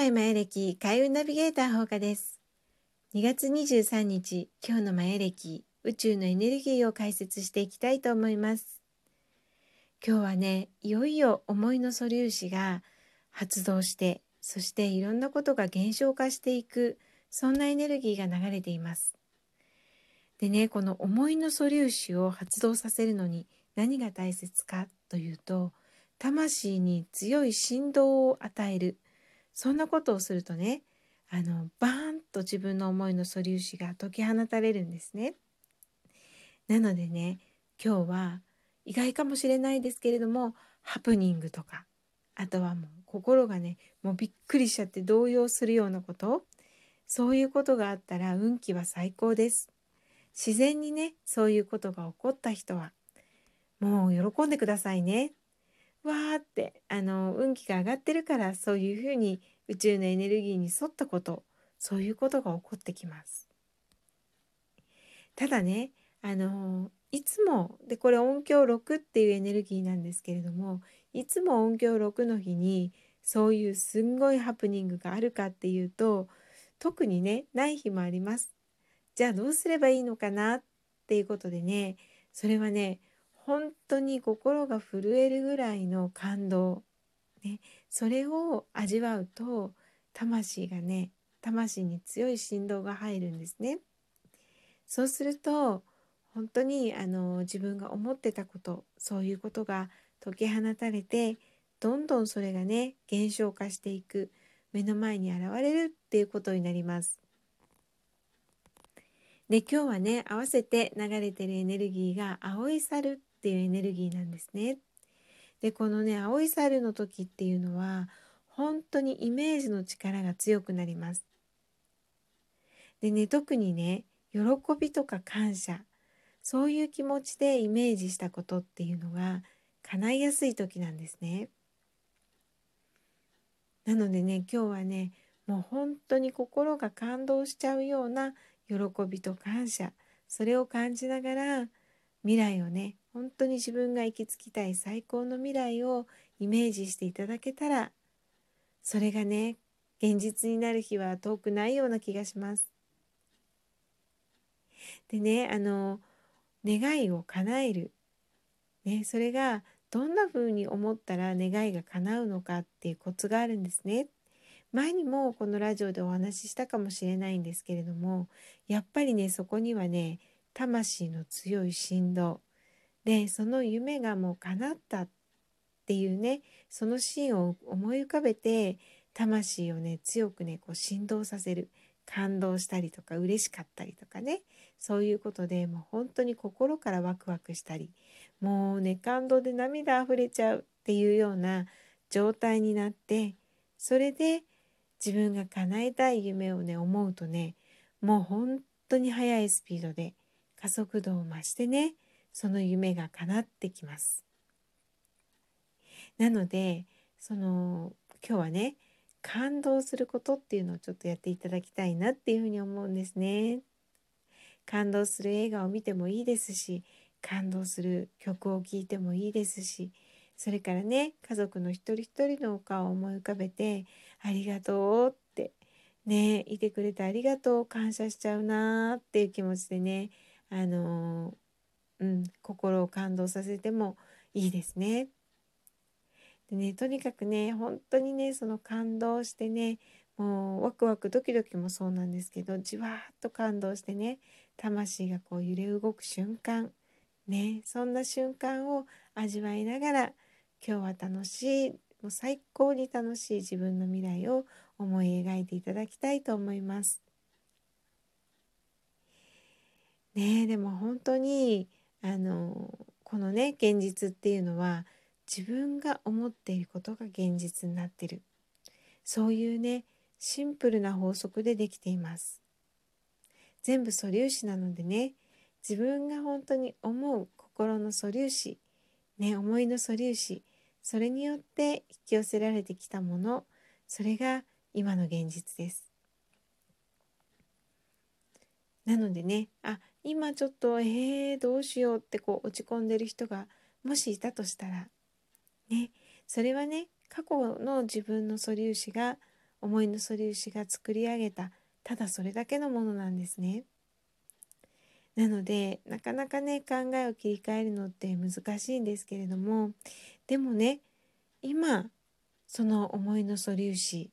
体前歴開運ナビゲーター放課です。2月23日、今日の前歴、宇宙のエネルギーを解説していきたいと思います。今日はね、いよいよ思いの素粒子が発動して、そしていろんなことが現象化していく、そんなエネルギーが流れています。でね、この思いの素粒子を発動させるのに何が大切かというと、魂に強い振動を与える。そんなことをするとねあのバーンと自分の思いの素粒子が解き放たれるんですね。なのでね今日は意外かもしれないですけれどもハプニングとかあとはもう心がねもうびっくりしちゃって動揺するようなことそういうことがあったら運気は最高です。自然にねそういうことが起こった人はもう喜んでくださいね。わーってあの運気が上がってるからそういうふうに宇宙のエネルギーに沿ったことそういうことが起こってきます。ただねあのいつもでこれ音響6っていうエネルギーなんですけれどもいつも音響6の日にそういうすんごいハプニングがあるかっていうと特にねない日もあります。じゃあどうすればいいのかなっていうことでねそれはね本当に心が震えるぐらいの感動、ね、それを味わうと魂がね魂に強い振動が入るんですね。そうすると本当にあの自分が思ってたことそういうことが解き放たれてどんどんそれがね現象化していく目の前に現れるっていうことになります。で今日はね合わせて流れてるエネルギーが青い猿っていうエネルギーなんですね。でこのね青い猿の時っていうのは本当にイメージの力が強くなります。でね特にね喜びとか感謝そういう気持ちでイメージしたことっていうのが叶いやすい時なんですね。なのでね今日はねもう本当に心が感動しちゃうような喜びと感謝それを感じながら未来をね本当に自分が行き着きたい最高の未来をイメージしていただけたらそれがね現実になる日は遠くないような気がします。でねあの願いを叶える、ね、それがどんな風に思ったら願いが叶うのかっていうコツがあるんですね。前にもこのラジオでお話ししたかもしれないんですけれどもやっぱりねそこにはね魂の強い振動でその夢がもう叶ったっていうねそのシーンを思い浮かべて魂をね強くねこう振動させる感動したりとか嬉しかったりとかねそういうことでもう本当に心からワクワクしたりもうね感動で涙あふれちゃうっていうような状態になってそれで自分が叶えたい夢をね思うとねもう本当に速いスピードで加速度を増してねその夢が叶ってきます。なのでその今日はね感動することっていうのをちょっとやっていただきたいなっていうふうに思うんですね。感動する映画を見てもいいですし感動する曲を聴いてもいいですしそれからね家族の一人一人のお顔を思い浮かべて「ありがとう」ってねいてくれてありがとう感謝しちゃうなーっていう気持ちでねあのうん、心を感動させてもいいですね。でねとにかくね本当にねその感動してねもうワクワクドキドキもそうなんですけどじわーっと感動してね魂がこう揺れ動く瞬間ねそんな瞬間を味わいながら今日は楽しいもう最高に楽しい自分の未来を思い描いていただきたいと思います。ねでも本当にあのこのね現実っていうのは自分が思っていることが現実になってる。そういうねシンプルな法則でできています。全部素粒子なのでね自分が本当に思う心の素粒子ね思いの素粒子それによって引き寄せられてきたものそれが今の現実です。なのでねあ今ちょっとえー、どうしようってこう落ち込んでる人がもしいたとしたらねそれはね過去の自分の素粒子が思いの素粒子が作り上げたただそれだけのものなんですね。なのでなかなかね考えを切り替えるのって難しいんですけれどもでもね今その思いの素粒子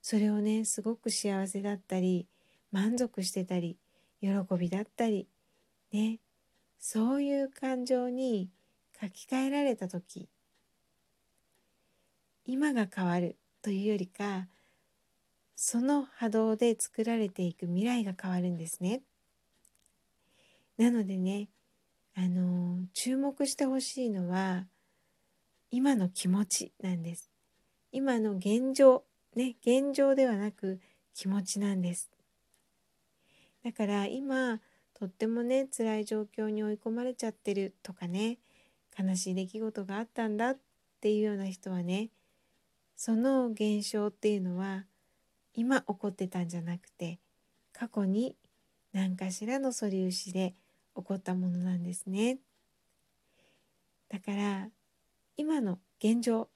それをねすごく幸せだったり満足してたり喜びだったりねそういう感情に書き換えられた時今が変わるというよりかその波動で作られていく未来が変わるんですね。なのでねあの注目してほしいのは今の気持ちなんです。今の現状ね現状ではなく気持ちなんです。だから今とってもね辛い状況に追い込まれちゃってるとかね悲しい出来事があったんだっていうような人はねその現象っていうのは今起こってたんじゃなくて過去に何かしらの素粒子で起こったものなんですね。だから今の現状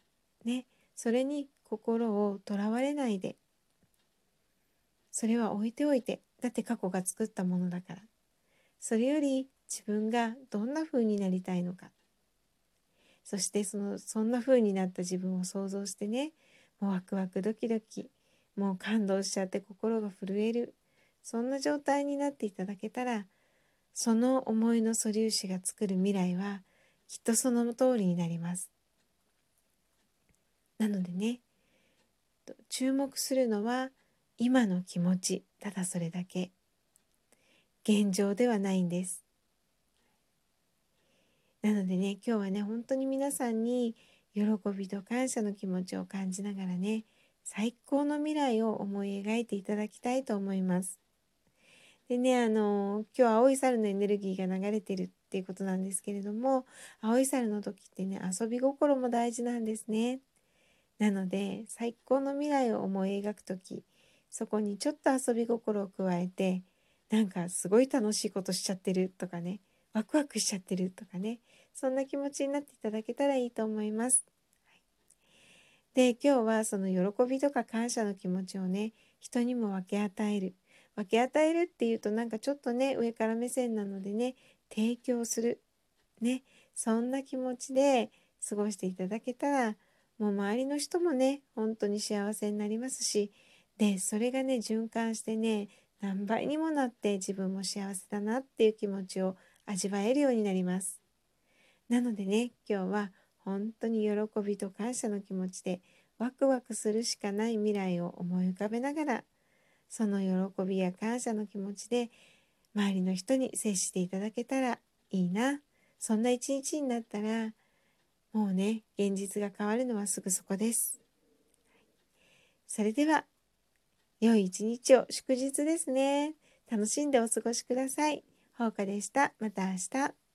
ねそれに心をとらわれないでそれは置いておいてだって過去が作ったものだから。それより自分がどんな風になりたいのか。そしてそのそんな風になった自分を想像してね。もうワクワクドキドキ。もう感動しちゃって心が震える。そんな状態になっていただけたらその思いの素粒子が作る未来はきっとその通りになります。なのでね注目するのは今の気持ちただそれだけ。現状ではないんです。なのでね今日はね本当に皆さんに喜びと感謝の気持ちを感じながらね最高の未来を思い描いていただきたいと思います。でねあの今日青い猿のエネルギーが流れてるっていうことなんですけれども青い猿の時ってね遊び心も大事なんですね。なので最高の未来を思い描く時そこにちょっと遊び心を加えてなんかすごい楽しいことしちゃってるとかねワクワクしちゃってるとかねそんな気持ちになっていただけたらいいと思います。で今日はその喜びとか感謝の気持ちをね人にも分け与える分け与えるっていうとなんかちょっとね上から目線なのでね提供するねそんな気持ちで過ごしていただけたらもう周りの人もね本当に幸せになりますしでそれがね循環してね何倍にもなって自分も幸せだなっていう気持ちを味わえるようになります。なのでね今日は本当に喜びと感謝の気持ちでワクワクするしかない未来を思い浮かべながらその喜びや感謝の気持ちで周りの人に接していただけたらいいなそんな一日になったらもうね現実が変わるのはすぐそこです。それでは良い一日を祝日ですね。楽しんでお過ごしください。ほうかでした。また明日。